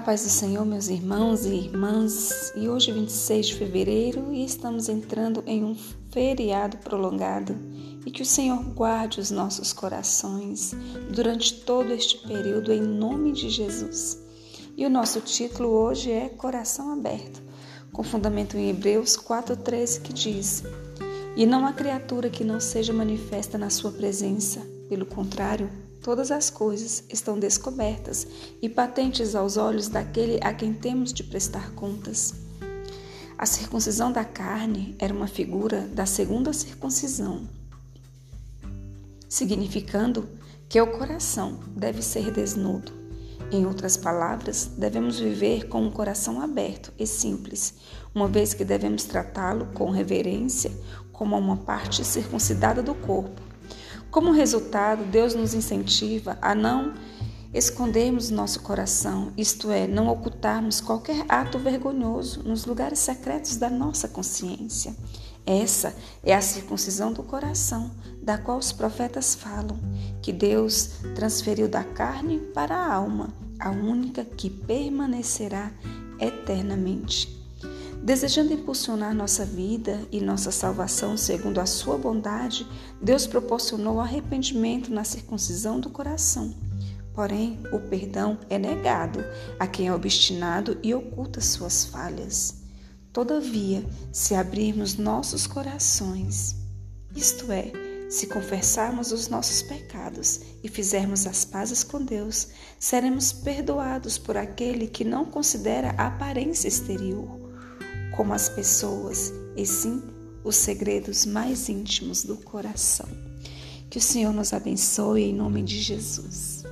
paz do Senhor, meus irmãos e irmãs, e hoje 26 de fevereiro e estamos entrando em um feriado prolongado. E que o Senhor guarde os nossos corações durante todo este período em nome de Jesus. E o nosso título hoje é Coração Aberto, com fundamento em Hebreus 4:13 que diz: E não há criatura que não seja manifesta na sua presença, pelo contrário, Todas as coisas estão descobertas e patentes aos olhos daquele a quem temos de prestar contas. A circuncisão da carne era uma figura da segunda circuncisão, significando que o coração deve ser desnudo. Em outras palavras, devemos viver com um coração aberto e simples, uma vez que devemos tratá-lo com reverência como uma parte circuncidada do corpo como resultado, Deus nos incentiva a não escondermos nosso coração, isto é, não ocultarmos qualquer ato vergonhoso nos lugares secretos da nossa consciência. Essa é a circuncisão do coração, da qual os profetas falam, que Deus transferiu da carne para a alma, a única que permanecerá eternamente. Desejando impulsionar nossa vida e nossa salvação segundo a sua bondade, Deus proporcionou arrependimento na circuncisão do coração. Porém, o perdão é negado a quem é obstinado e oculta suas falhas. Todavia, se abrirmos nossos corações, isto é, se confessarmos os nossos pecados e fizermos as pazes com Deus, seremos perdoados por aquele que não considera a aparência exterior como as pessoas, e sim os segredos mais íntimos do coração. Que o Senhor nos abençoe em nome de Jesus.